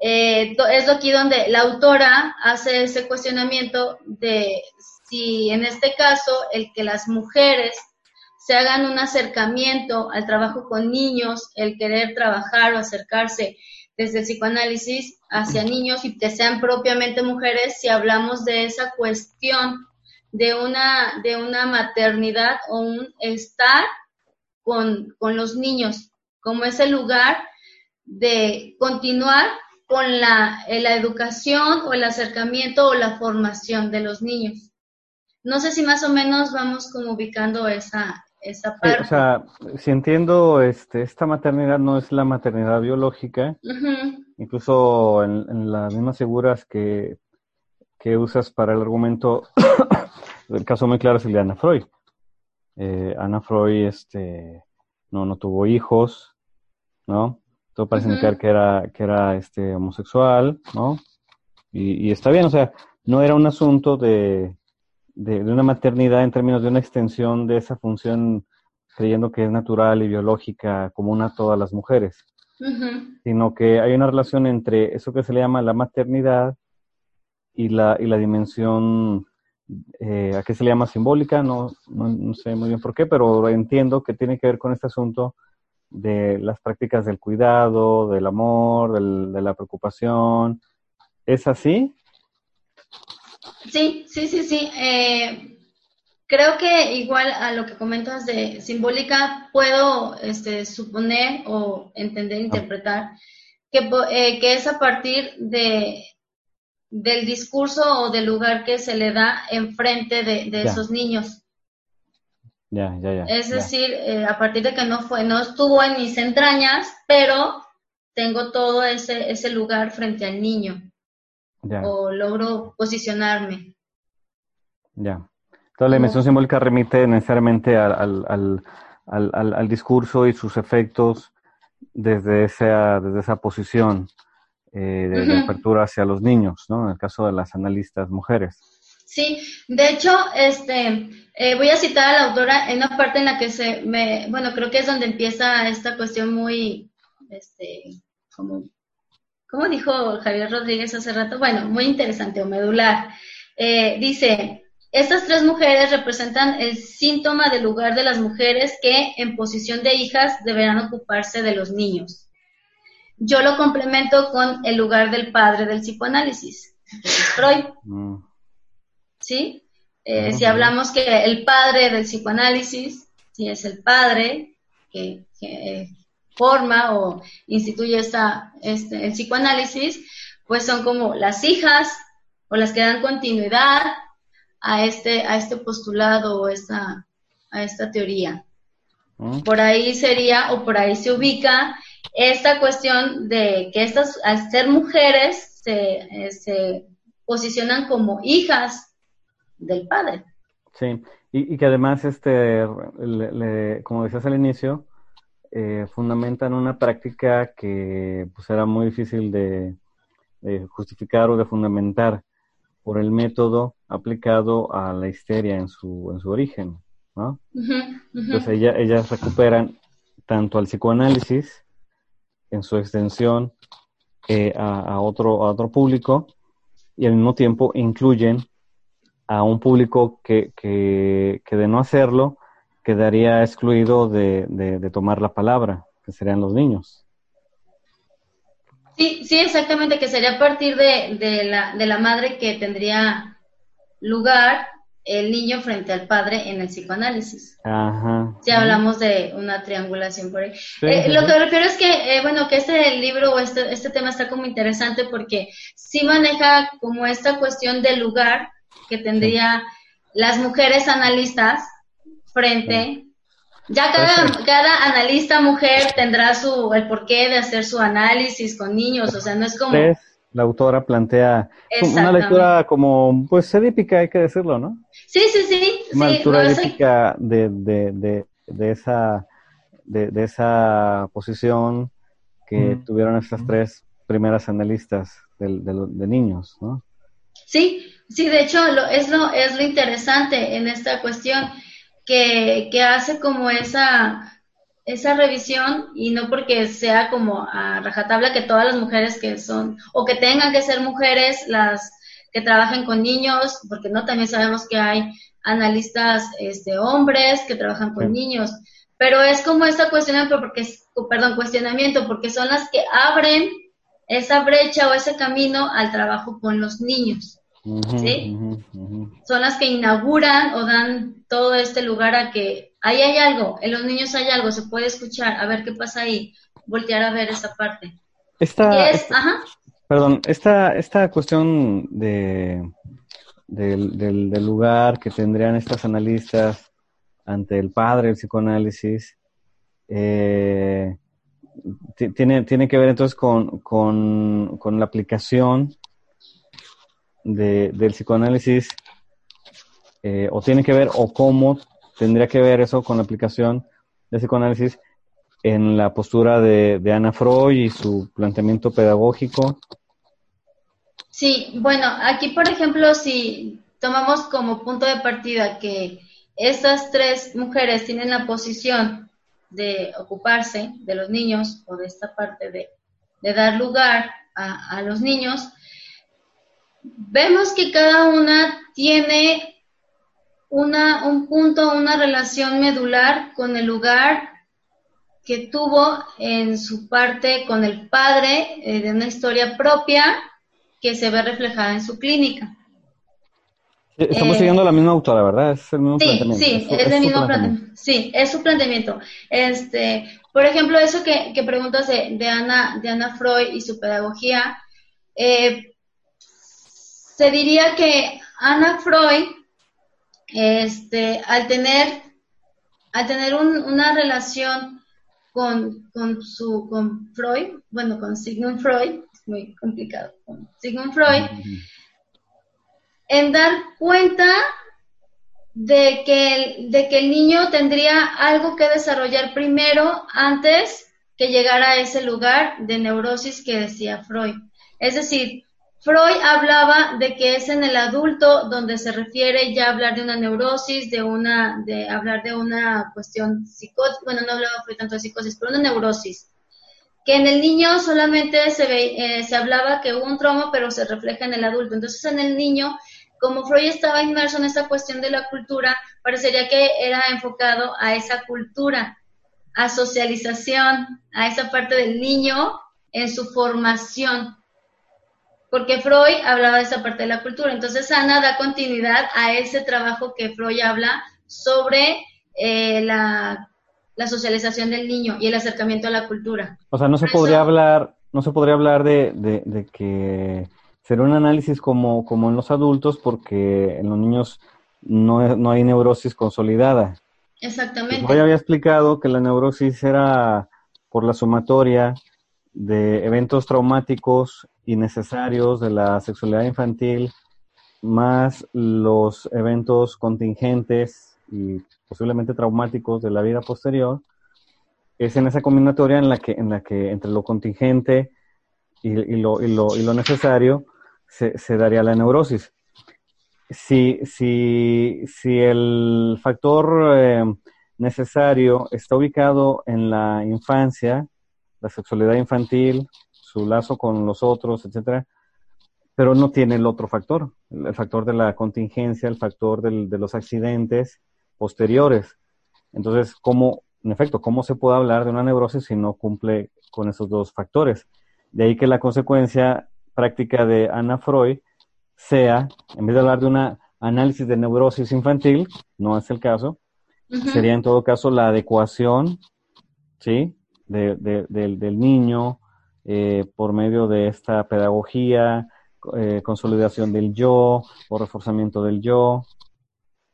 eh, es aquí donde la autora hace ese cuestionamiento de si en este caso el que las mujeres se hagan un acercamiento al trabajo con niños, el querer trabajar o acercarse desde el psicoanálisis hacia niños y que sean propiamente mujeres, si hablamos de esa cuestión de una, de una maternidad o un estar con, con los niños, como ese lugar de continuar con la, la educación o el acercamiento o la formación de los niños. No sé si más o menos vamos como ubicando esa, esa o sea, si entiendo, este, esta maternidad no es la maternidad biológica, incluso en, en las mismas figuras que, que usas para el argumento, el caso muy claro es el de Ana Freud. Eh, Ana Freud, este, no, no tuvo hijos, ¿no? Todo parece indicar que era, que era, este, homosexual, ¿no? Y, y está bien, o sea, no era un asunto de, de, de una maternidad en términos de una extensión de esa función creyendo que es natural y biológica común a todas las mujeres, sino que hay una relación entre eso que se le llama la maternidad y la, y la dimensión, eh, ¿a qué se le llama simbólica? No, no, no sé muy bien por qué, pero entiendo que tiene que ver con este asunto de las prácticas del cuidado, del amor, del- de la preocupación. ¿Es así? Sí, sí, sí, sí. Eh, creo que igual a lo que comentas de simbólica, puedo este, suponer o entender, interpretar que, eh, que es a partir de del discurso o del lugar que se le da enfrente de, esos niños. Ya, ya, ya. Es decir, eh, a partir de que no fue, no estuvo en mis entrañas, pero tengo todo ese, ese lugar frente al niño ya. o logro posicionarme. Ya. Entonces la dimensión simbólica remite necesariamente al, al, al, al, discurso y sus efectos desde esa, desde esa posición eh, de, apertura hacia los niños, ¿no? En el caso de las analistas mujeres. Sí, de hecho, este, eh, voy a citar a la autora en una parte en la que se me, bueno, creo que es donde empieza esta cuestión muy, este, como, ¿cómo dijo Javier Rodríguez hace rato? Bueno, muy interesante o medular. Eh, dice, estas tres mujeres representan el síntoma del lugar de las mujeres que en posición de hijas deberán ocuparse de los niños. Yo lo complemento con el lugar del padre del psicoanálisis, que es Freud. Mm, ¿sí? Eh, Ujú. Si hablamos que el padre del psicoanálisis, si es el padre que, que, eh, forma o instituye esta, este, el psicoanálisis, pues son como las hijas o las que dan continuidad a este, a este postulado o esta, a esta teoría. mm, Por ahí sería o por ahí se ubica esta cuestión de que estas, al ser mujeres, se, eh, se posicionan como hijas del padre. Sí, y, y que además, este, le- le- como decías al inicio, eh, fundamentan una práctica que pues era muy difícil de, de justificar o de fundamentar por el método aplicado a la histeria en su, en su origen, ¿no? Entonces ella- ellas recuperan tanto al psicoanálisis en su extensión eh, a, a otro, a otro público y al mismo tiempo incluyen a un público que, que, que de no hacerlo quedaría excluido de, de- de tomar la palabra, que serían los niños. Sí, sí, exactamente, que sería a partir de, de la, de la madre que tendría lugar el niño frente al padre en el psicoanálisis. Ajá. Si hablamos de una triangulación por ahí. Sí, Eh, sí, lo que me refiero es que, eh, bueno, que este libro o este, este tema está como interesante porque sí maneja como esta cuestión del lugar que tendría las mujeres analistas frente. Ya cada, Pues cada analista mujer tendrá su el porqué de hacer su análisis con niños, o sea, no es como Tres, la autora plantea una lectura como, pues, edípica, hay que decirlo, ¿no? Sí, sí, sí, Una sí, lectura no, edípica de, de, de, de esa, de, de esa posición que Mm. tuvieron estas tres primeras analistas del- de, lo- de niños, ¿no? Sí, sí, de hecho lo, es, lo, es lo interesante en esta cuestión, que, que hace como esa, esa revisión y no porque sea como a rajatabla que todas las mujeres que son, o que tengan que ser mujeres las que trabajen con niños, porque no, también sabemos que hay analistas este, hombres que trabajan con Sí. niños, pero es como esta cuestionamiento, porque, perdón, cuestionamiento, porque son las que abren esa brecha o ese camino al trabajo con los niños Sí. son las que inauguran o dan todo este lugar a que ahí hay algo, en los niños hay algo, se puede escuchar, a ver qué pasa ahí, voltear a ver esa parte. Esta, Y es, esta- ajá, perdón, esta, esta cuestión de, del, del, del lugar que tendrían estas analistas ante el padre del psicoanálisis, eh, tiene, tiene que ver entonces con, con, con la aplicación de, del psicoanálisis, eh, o tiene que ver, o cómo tendría que ver eso con la aplicación del psicoanálisis en la postura de, de Ana Freud y su planteamiento pedagógico. Sí, bueno, aquí por ejemplo, si tomamos como punto de partida que estas tres mujeres tienen la posición de ocuparse de los niños o de esta parte de, dar lugar a, los niños, vemos que cada una tiene una, un punto, una relación medular con el lugar que tuvo en su parte con el padre eh, de una historia propia que se ve reflejada en su clínica. Estamos eh, siguiendo la misma autora, ¿verdad? Es el mismo sí, planteamiento. Sí, es, es, el mismo planteamiento. Sí, es su planteamiento. Este, por ejemplo, eso que, que preguntas de, de, Ana, de Ana Freud y su pedagogía, eh, se diría que Ana Freud, este, al tener, al tener un, una relación con, con, su, con Freud, bueno, con Sigmund Freud, es muy complicado, con Sigmund Freud, uh -huh en dar cuenta de que, el, de que el niño tendría algo que desarrollar primero antes que llegara a ese lugar de neurosis que decía Freud. Es decir, Freud hablaba de que es en el adulto donde se refiere ya a hablar de una neurosis, de una, de hablar de una cuestión psicótica, bueno, no hablaba tanto de psicosis, pero una neurosis. Que en el niño solamente se, ve, eh, se hablaba que hubo un trauma, pero se refleja en el adulto. Entonces, en el niño como Freud estaba inmerso en esta cuestión de la cultura, parecería que era enfocado a esa cultura, a socialización, a esa parte del niño en su formación. Porque Freud hablaba de esa parte de la cultura. Entonces Ana da continuidad a ese trabajo que Freud habla sobre eh, la, la, socialización del niño y el acercamiento a la cultura. O sea, no se podría hablar, no se podría hablar de, de, de que será un análisis como, como en los adultos porque en los niños no, no hay neurosis consolidada. Exactamente. Pues había explicado que la neurosis era por la sumatoria de eventos traumáticos innecesarios de la sexualidad infantil, más los eventos contingentes y posiblemente traumáticos de la vida posterior, es en esa combinatoria en la que, en la que entre lo contingente y, y, lo, y, lo, y lo necesario se, daría la neurosis. Si, si, si el factor eh, necesario está ubicado en la infancia, la sexualidad infantil, su lazo con los otros, etcétera, pero no tiene el otro factor, el factor de la contingencia, el factor del, de los accidentes posteriores. Entonces, ¿cómo, en efecto, cómo se puede hablar de una neurosis si no cumple con esos dos factores? De ahí que la consecuencia práctica de Ana Freud sea, en vez de hablar de un análisis de neurosis infantil, no es el caso, uh -huh. sería en todo caso la adecuación, ¿sí? De, de, de, del niño eh, por medio de esta pedagogía, eh, consolidación del yo o reforzamiento del yo,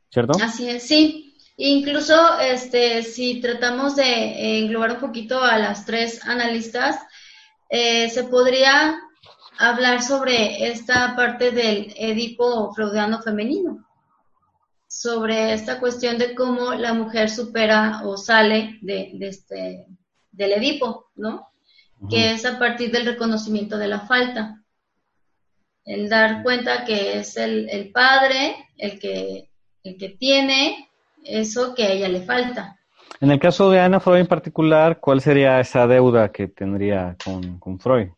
¿cierto? Así es, sí. Incluso este, si tratamos de eh, englobar un poquito a las tres analistas, eh, se podría hablar sobre esta parte del Edipo freudiano femenino, sobre esta cuestión de cómo la mujer supera o sale de, de este, del Edipo, ¿no? Uh -huh. Que es a partir del reconocimiento de la falta. El dar cuenta que es el, el padre el que, el que tiene eso que a ella le falta. En el caso de Ana Freud en particular, ¿cuál sería esa deuda que tendría con, con Freud?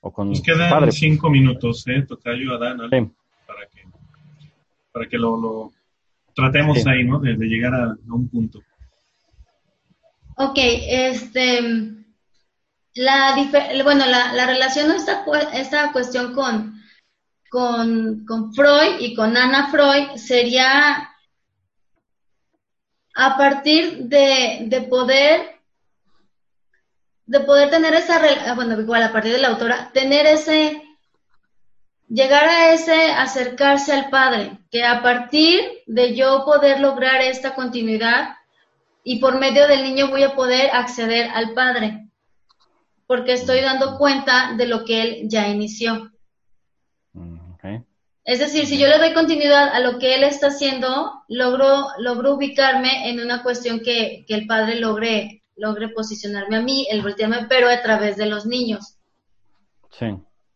O con Nos quedan padre? cinco minutos, ¿eh? Tocayo, Adán, sí. para que, para que lo, lo tratemos sí. ahí, ¿no? De, de llegar a, a, un punto. Ok, este, la, bueno, la, la relación, esta, esta cuestión con, con, con Freud y con Ana Freud sería a partir de, de poder de poder tener esa, bueno, igual a partir de la autora, tener ese, llegar a ese acercarse al Padre, que a partir de yo poder lograr esta continuidad y por medio del niño voy a poder acceder al Padre, porque estoy dando cuenta de lo que Él ya inició. Mm. Es decir, si yo le doy continuidad a lo que él está haciendo, logro, logro ubicarme en una cuestión que, que el padre logre, logre posicionarme a mí, el voltearme, pero a través de los niños. Sí.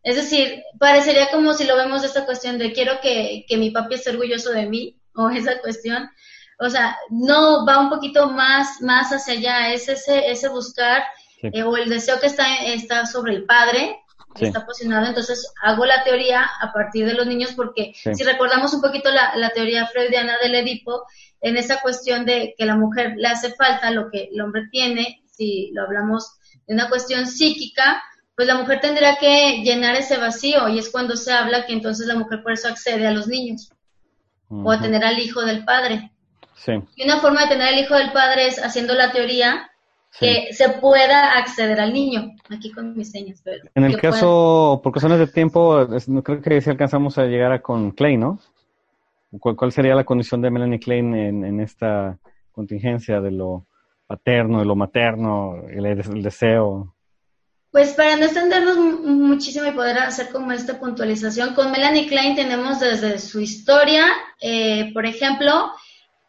Es decir, parecería como si lo vemos de esta cuestión de quiero que, que mi papi esté orgulloso de mí, o esa cuestión. O sea, no va un poquito más, más hacia allá, es ese, ese buscar Sí. eh, o el deseo que está, está sobre el padre, que Sí. está posicionado. Entonces, hago la teoría a partir de los niños porque Sí. si recordamos un poquito la, la teoría freudiana del Edipo, en esa cuestión de que la mujer le hace falta lo que el hombre tiene, si lo hablamos de una cuestión psíquica, pues la mujer tendría que llenar ese vacío y es cuando se habla que entonces la mujer por eso accede a los niños o a tener al hijo del padre. Sí, Y una forma de tener al hijo del padre es haciendo la teoría sí. que se pueda acceder al niño. Aquí con mis señas, pero En el que pueda- caso, por cuestiones de tiempo, no creo que si alcanzamos a llegar a con Clay, ¿no? ¿Cuál, cuál sería la condición de Melanie Klein en, en esta contingencia de lo paterno, de lo materno, el, el deseo? Pues para no extendernos mu- muchísimo y poder hacer como esta puntualización, con Melanie Klein tenemos desde su historia, eh, por ejemplo,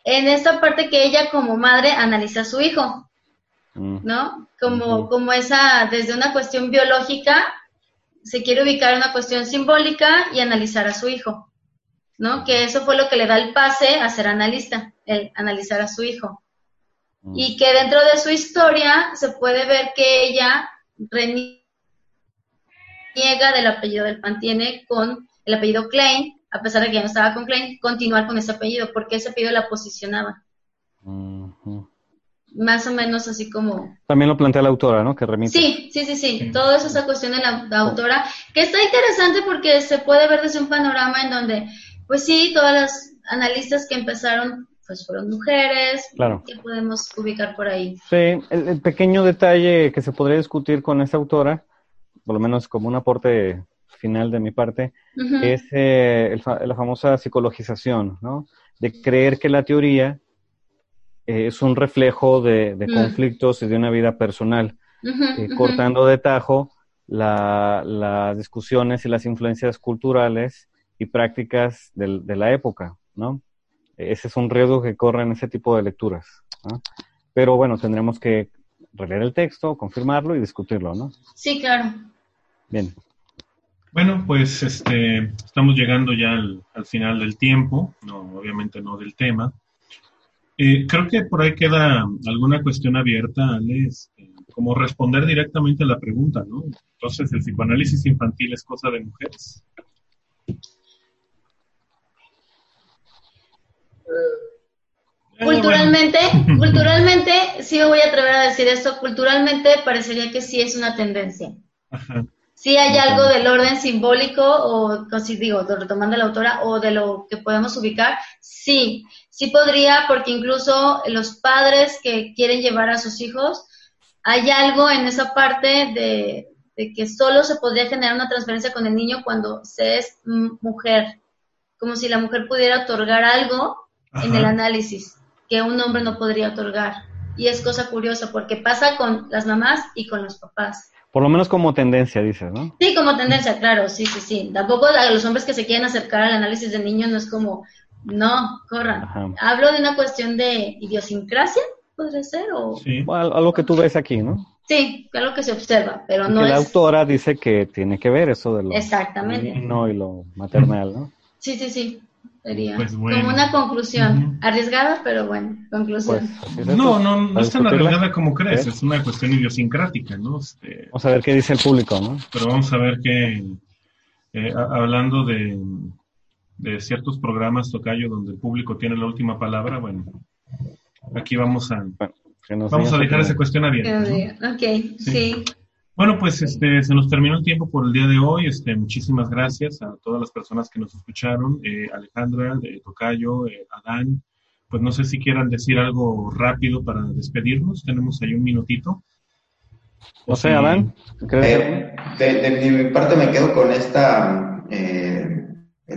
en esta parte que ella como madre analiza a su hijo, ¿no? Como, como esa, desde una cuestión biológica, se quiere ubicar en una cuestión simbólica y analizar a su hijo, ¿no? Que eso fue lo que le da el pase a ser analista, el analizar a su hijo. Y que dentro de su historia se puede ver que ella reniega del apellido del Pantiene con el apellido Klein, a pesar de que ya no estaba con Klein, continuar con ese apellido, porque ese apellido la posicionaba. Más o menos así como... También lo plantea la autora, ¿no? Que remite. Sí, sí, sí, sí. Sí. Todo eso esa cuestión de la, la autora, que está interesante porque se puede ver desde un panorama en donde, pues sí, todas las analistas que empezaron, pues fueron mujeres, Claro. que podemos ubicar por ahí. Sí, el, el pequeño detalle que se podría discutir con esta autora, por lo menos como un aporte final de mi parte, Ujú. es eh, el la famosa psicologización, ¿no? De creer que la teoría eh, es un reflejo de, de Mm. conflictos y de una vida personal, eh, cortando de tajo la- las discusiones y las influencias culturales y prácticas del- de la época, ¿no? Ese es un riesgo que corren ese tipo de lecturas, ¿no? Pero bueno, tendremos que releer el texto, confirmarlo y discutirlo, ¿no? Sí, claro. Bien. Bueno, pues este, estamos llegando ya al, al final del tiempo, no, obviamente no del tema. Eh, creo que por ahí queda alguna cuestión abierta, Ale, este, como responder directamente a la pregunta, ¿no? Entonces, ¿el psicoanálisis infantil es cosa de mujeres? Eh, Culturalmente, culturalmente, sí me voy a atrever a decir esto, culturalmente parecería que sí es una tendencia. ajá, Sí hay algo del orden simbólico, o con- si digo, retomando la autora, o de lo que podemos ubicar, sí, sí podría, porque incluso los padres que quieren llevar a sus hijos, hay algo en esa parte de, de que solo se podría generar una transferencia con el niño cuando se es mujer, como si la mujer pudiera otorgar algo en el análisis que un hombre no podría otorgar. Y es cosa curiosa porque pasa con las mamás y con los papás. Por lo menos como tendencia, dices, ¿no? Sí, como tendencia, claro, sí, sí, sí. Tampoco a los hombres que se quieren acercar al análisis de niños no es como, no, corran. Ajá. Hablo de una cuestión de idiosincrasia, podría ser, o... sí. Al- Algo que tú ves aquí, ¿no? Sí, algo que se observa, pero no que la es... autora dice que tiene que ver eso de lo Exactamente. divino y lo maternal, ¿no? Sí, sí, sí. Sería Pues bueno. como una conclusión. Arriesgada, pero bueno, conclusión. Pues. No, no, no ¿A es tan arriesgada como crees, ¿Eh? es una cuestión idiosincrática, ¿no? Este, Vamos a ver qué dice el público, ¿no? pero vamos a ver que, eh, hablando de, de ciertos programas, Tocayo, donde el público tiene la última palabra, bueno, aquí vamos a, vamos a dejar esa cuestión abierta. ¿no? Eh, Ok, sí. Bueno, pues este, se nos terminó el tiempo por el día de hoy. Este, muchísimas gracias a todas las personas que nos escucharon. Eh, Alejandra, eh, Tocayo, eh, Adán. Pues no sé si quieran decir algo rápido para despedirnos. Tenemos ahí un minutito. No sé. Adán. Eh, de, de mi parte me quedo con esta, eh,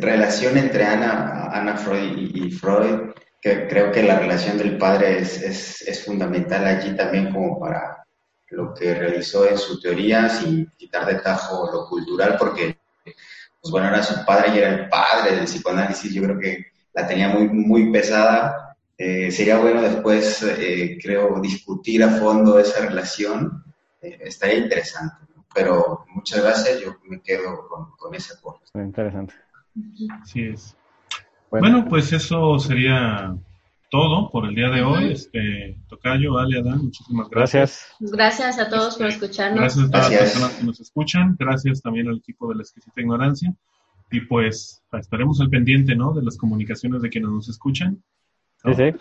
relación entre Ana, Ana Freud y, Freud, que creo que la relación del padre es, fundamental allí también como para lo que realizó en su teoría, sin quitar de tajo lo cultural, porque, pues bueno, era su padre y era el padre del psicoanálisis, yo creo que la tenía muy, muy pesada. Eh, sería bueno después, eh, creo, discutir a fondo esa relación, eh, estaría interesante, pero muchas gracias, yo me quedo con, con ese aporte. Interesante. Así es. Bueno, pues eso sería todo por el día de hoy. Este, Tocayo, Ale, Adán, muchísimas gracias. Gracias a todos por escucharnos. Gracias a todas las personas que nos escuchan. Gracias también al equipo de la exquisita ignorancia. Y pues estaremos al pendiente, ¿no? De las comunicaciones de quienes nos escuchan. ¿no? Sí, sí.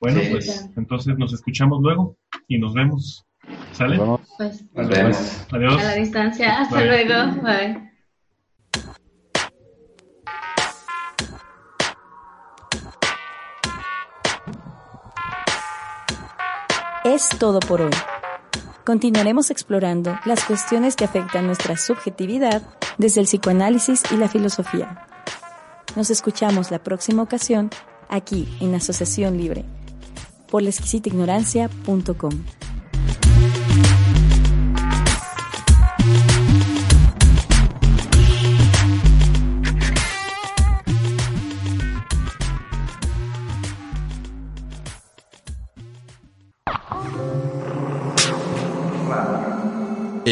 Bueno, Sí. pues entonces nos escuchamos luego y nos vemos. ¿Sale? Nos vemos. Pues Nos vemos. Adiós. a la distancia. Hasta Bye. luego. Bye. Es todo por hoy. Continuaremos explorando las cuestiones que afectan nuestra subjetividad desde el psicoanálisis y la filosofía. Nos escuchamos la próxima ocasión aquí en Asociación Libre por la ignorancia.com.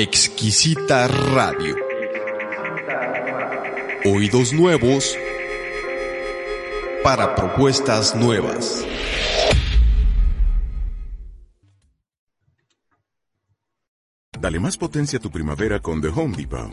Exquisita Radio. Oídos nuevos para propuestas nuevas. Dale más potencia a tu primavera con The Home Depot.